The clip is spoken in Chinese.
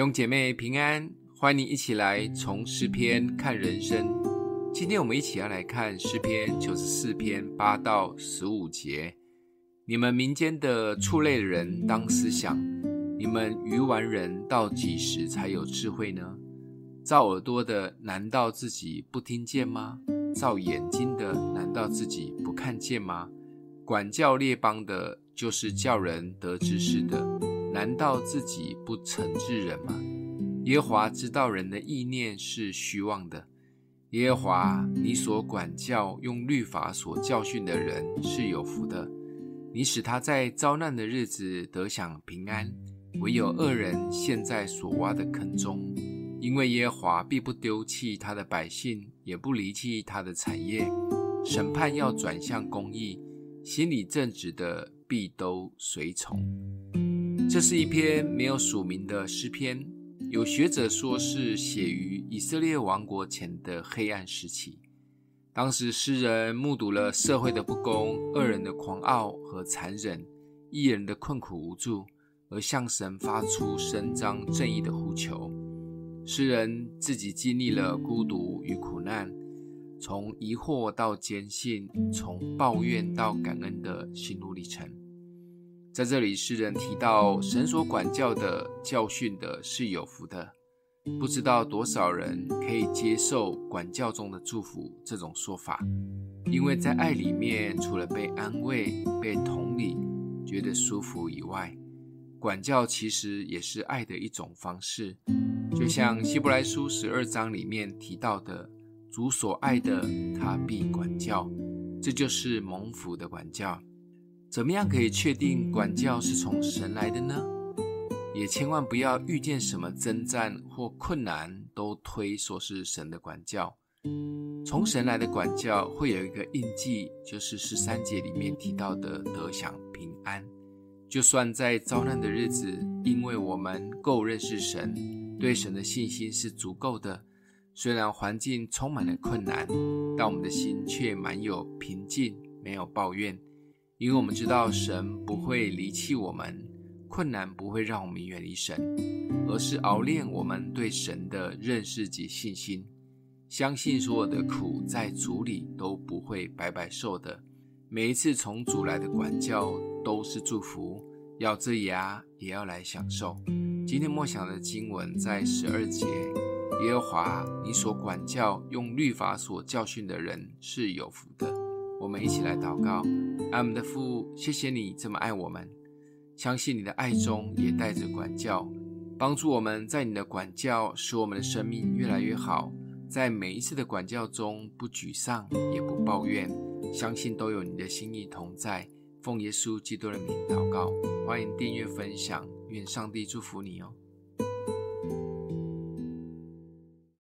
兄姐妹平安，欢迎你一起来从诗篇看人生。今天我们一起要来看诗篇九十四篇八到十五节。你们民间的畜类人当思想：你们愚顽人到几时才有智慧呢？造耳朵的难道自己不听见吗？造眼睛的难道自己不看见吗？管教列邦的，就是叫人得知识的。难道自己不惩治人吗？耶和华知道人的意念是虚妄的。耶和华，你所管教、用律法所教训的人是有福的。你使他在遭难的日子得享平安。唯有恶人陷在所挖的坑中，因为耶和华必不丢弃他的百姓，也不离弃他的产业。审判要转向公义，心里正直的必都随从。这是一篇没有署名的诗篇，有学者说是写于以色列王国前的黑暗时期。当时诗人目睹了社会的不公、恶人的狂傲和残忍、义人的困苦无助，而向神发出伸张正义的呼求。诗人自己经历了孤独与苦难，从疑惑到坚信，从抱怨到感恩的心路历程。在这里，诗人提到神所管教的、教训的是有福的。不知道多少人可以接受管教中的祝福这种说法，因为在爱里面，除了被安慰、被同理、觉得舒服以外，管教其实也是爱的一种方式。就像希伯来书十二章里面提到的：“主所爱的，他必管教。”这就是蒙福的管教。怎么样可以确定管教是从神来的呢？也千万不要遇见什么征战或困难，都推说是神的管教。从神来的管教会有一个印记，就是十三节里面提到的得享平安。就算在遭难的日子，因为我们够认识神，对神的信心是足够的，虽然环境充满了困难，但我们的心却满有平静，没有抱怨。因为我们知道神不会离弃我们，困难不会让我们远离神，而是熬炼我们对神的认识及信心。相信所有的苦在主里都不会白白受的，每一次从主来的管教都是祝福，咬着牙也要来享受。今天默想的经文在十二节，耶和华，你所管教、用律法所教训的人是有福的。我们一起来祷告。阿们的父，谢谢你这么爱我们，相信你的爱中也带着管教，帮助我们在你的管教使我们的生命越来越好，在每一次的管教中不沮丧也不抱怨，相信都有你的心意同在。奉耶稣基督的名祷告，欢迎订阅分享，愿上帝祝福你哦。